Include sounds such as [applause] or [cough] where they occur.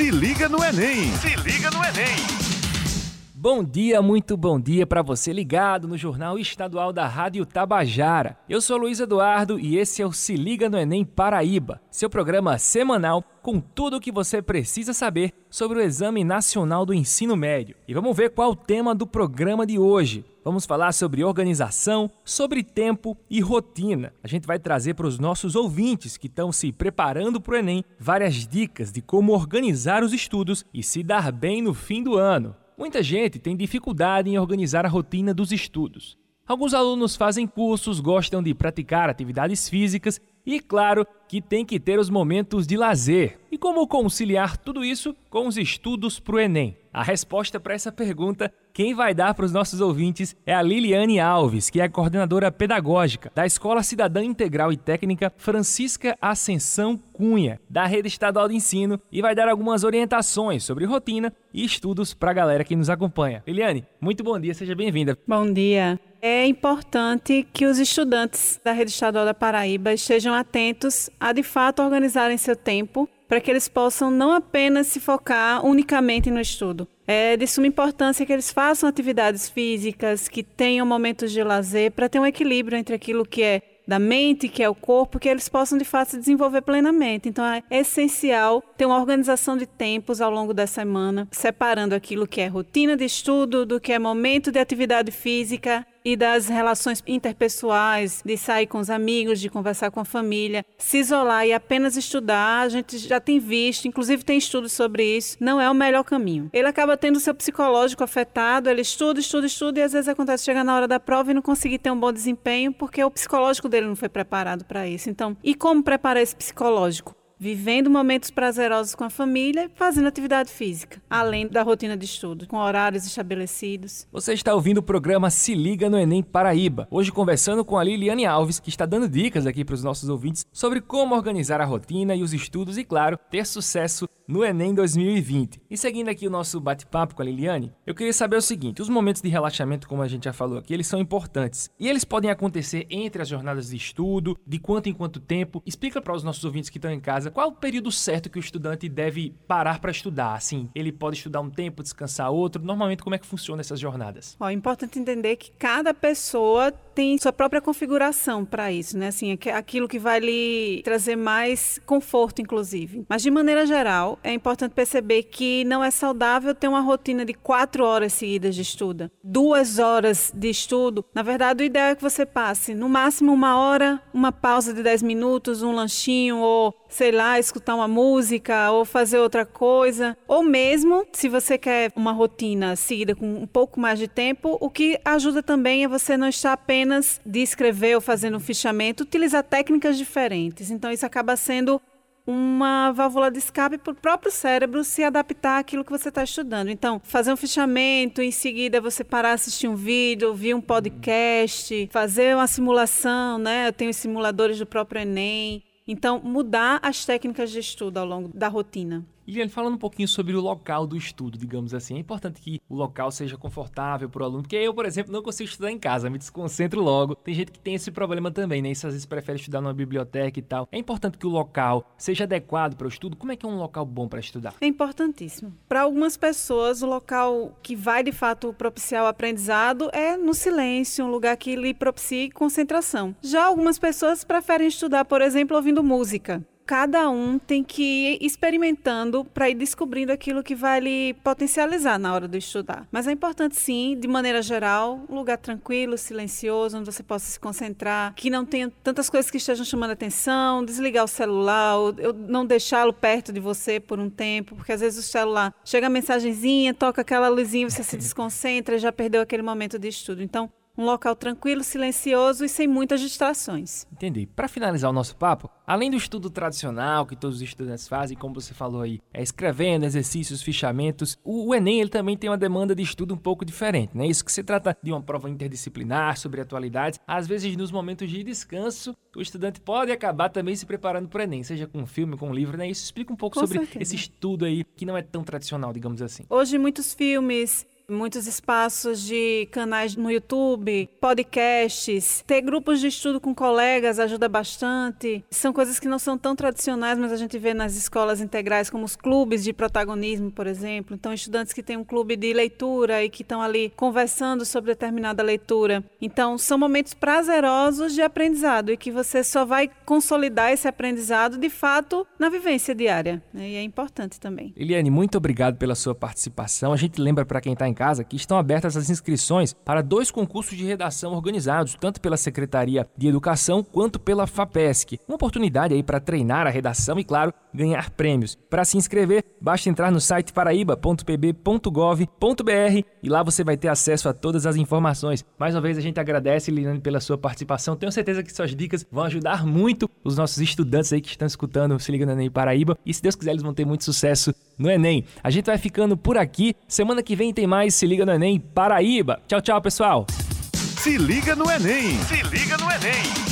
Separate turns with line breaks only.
Se liga no Enem! Se liga no Enem!
Bom dia, muito bom dia para você ligado no Jornal Estadual da Rádio Tabajara. Eu sou Luiz Eduardo e esse é o Se Liga no Enem Paraíba, seu programa semanal com tudo o que você precisa saber sobre o Exame Nacional do Ensino Médio. E vamos ver qual o tema do programa de hoje. Vamos falar sobre organização, sobre tempo e rotina. A gente vai trazer para os nossos ouvintes que estão se preparando para o Enem várias dicas de como organizar os estudos e se dar bem no fim do ano. Muita gente tem dificuldade em organizar a rotina dos estudos. Alguns alunos fazem cursos, gostam de praticar atividades físicas e, claro, que tem que ter os momentos de lazer. Como conciliar tudo isso com os estudos para o Enem? A resposta para essa pergunta, quem vai dar para os nossos ouvintes é a Liliane Alves, que é coordenadora pedagógica da Escola Cidadã Integral e Técnica Francisca Ascensão Cunha, da Rede Estadual de Ensino, e vai dar algumas orientações sobre rotina e estudos para a galera que nos acompanha. Liliane, muito bom dia, seja bem-vinda.
Bom dia. É importante que os estudantes da Rede Estadual da Paraíba estejam atentos a, de fato, organizarem seu tempo para que eles possam não apenas se focar unicamente no estudo. É de suma importância que eles façam atividades físicas, que tenham momentos de lazer, para ter um equilíbrio entre aquilo que é da mente, que é o corpo, que eles possam de fato se desenvolver plenamente. Então é essencial ter uma organização de tempos ao longo da semana, separando aquilo que é rotina de estudo do que é momento de atividade física e das relações interpessoais, de sair com os amigos, de conversar com a família, se isolar e apenas estudar, a gente já tem visto, inclusive tem estudos sobre isso, não é o melhor caminho. Ele acaba tendo seu psicológico afetado, ele estuda, estuda, estuda e às vezes acontece chegar na hora da prova e não conseguir ter um bom desempenho porque o psicológico dele não foi preparado para isso. Então, e como preparar esse psicológico? Vivendo momentos prazerosos com a família fazendo atividade física, além da rotina de estudo, com horários estabelecidos.
Você está ouvindo o programa Se Liga no Enem Paraíba. Hoje conversando com a Liliane Alves, que está dando dicas aqui para os nossos ouvintes sobre como organizar a rotina e os estudos e, claro, ter sucesso no Enem 2020. E seguindo aqui o nosso bate-papo com a Liliane, eu queria saber o seguinte: os momentos de relaxamento, como a gente já falou aqui, eles são importantes. E eles podem acontecer entre as jornadas de estudo, de quanto em quanto tempo. Explica para os nossos ouvintes que estão em casa qual o período certo que o estudante deve parar para estudar. Assim, ele pode estudar um tempo, descansar outro. Normalmente, como é que funciona essas jornadas?
Ó, é importante entender que cada pessoa tem sua própria configuração para isso, né? Assim, aquilo que vai lhe trazer mais conforto, inclusive. Mas de maneira geral, é importante perceber que não é saudável ter uma rotina de quatro horas seguidas de estudo, duas horas de estudo. Na verdade, o ideal é que você passe no máximo uma hora, uma pausa de dez minutos, um lanchinho ou sei lá, escutar uma música ou fazer outra coisa. Ou mesmo, se você quer uma rotina seguida com um pouco mais de tempo, o que ajuda também é você não estar apenas de escrever ou fazendo um fichamento, utilizar técnicas diferentes. Então, isso acaba sendo uma válvula de escape para o próprio cérebro se adaptar àquilo que você está estudando. Então, fazer um fichamento, em seguida você parar assistir um vídeo, ouvir um podcast, fazer uma simulação, né? Eu tenho simuladores do próprio Enem. Então, mudar as técnicas de estudo ao longo da rotina.
Liliane, falando um pouquinho sobre o local do estudo, digamos assim, é importante que o local seja confortável para o aluno, porque eu, por exemplo, não consigo estudar em casa, me desconcentro logo. Tem gente que tem esse problema também, né? Isso às vezes prefere estudar numa biblioteca e tal. É importante que o local seja adequado para o estudo. Como é que é um local bom para estudar?
É importantíssimo. Para algumas pessoas, o local que vai de fato propiciar o aprendizado é no silêncio, um lugar que lhe propicie concentração. Já algumas pessoas preferem estudar, por exemplo, ouvindo música cada um tem que ir experimentando para ir descobrindo aquilo que vai lhe potencializar na hora de estudar. Mas é importante, sim, de maneira geral, um lugar tranquilo, silencioso, onde você possa se concentrar, que não tenha tantas coisas que estejam chamando atenção, desligar o celular, ou não deixá-lo perto de você por um tempo, porque às vezes o celular chega a mensagenzinha, toca aquela luzinha, você se [laughs] desconcentra e já perdeu aquele momento de estudo. Então, um local tranquilo, silencioso e sem muitas distrações.
Entendi. Para finalizar o nosso papo, além do estudo tradicional que todos os estudantes fazem, como você falou aí, é escrevendo, exercícios, fichamentos, o, Enem ele também tem uma demanda de estudo um pouco diferente, né? Isso que se trata de uma prova interdisciplinar sobre atualidades, às vezes nos momentos de descanso, o estudante pode acabar também se preparando para o Enem, seja com um filme, com um livro, né? Isso explica um pouco com sobre certeza. esse estudo aí que não é tão tradicional, digamos assim.
Hoje muitos filmes muitos espaços de canais no YouTube, podcasts, ter grupos de estudo com colegas ajuda bastante. São coisas que não são tão tradicionais, mas a gente vê nas escolas integrais, como os clubes de protagonismo, por exemplo. Então, estudantes que têm um clube de leitura e que estão ali conversando sobre determinada leitura. Então, são momentos prazerosos de aprendizado e que você só vai consolidar esse aprendizado de fato na vivência diária. Né? E é importante também.
Eliane, muito obrigado pela sua participação. A gente lembra para quem está em casa que estão abertas as inscrições para dois concursos de redação organizados, tanto pela Secretaria de Educação quanto pela FAPESC. Uma oportunidade aí para treinar a redação e, claro, ganhar prêmios. Para se inscrever, basta entrar no site paraíba.pb.gov.br e lá você vai ter acesso a todas as informações. Mais uma vez a gente agradece, Liliane, pela sua participação. Tenho certeza que suas dicas vão ajudar muito os nossos estudantes aí que estão escutando Se Liga Enem Paraíba e se Deus quiser eles vão ter muito sucesso no Enem. A gente vai ficando por aqui. Semana que vem tem mais Se Liga no Enem Paraíba. Tchau, tchau, pessoal.
Se liga no Enem. Se liga no Enem.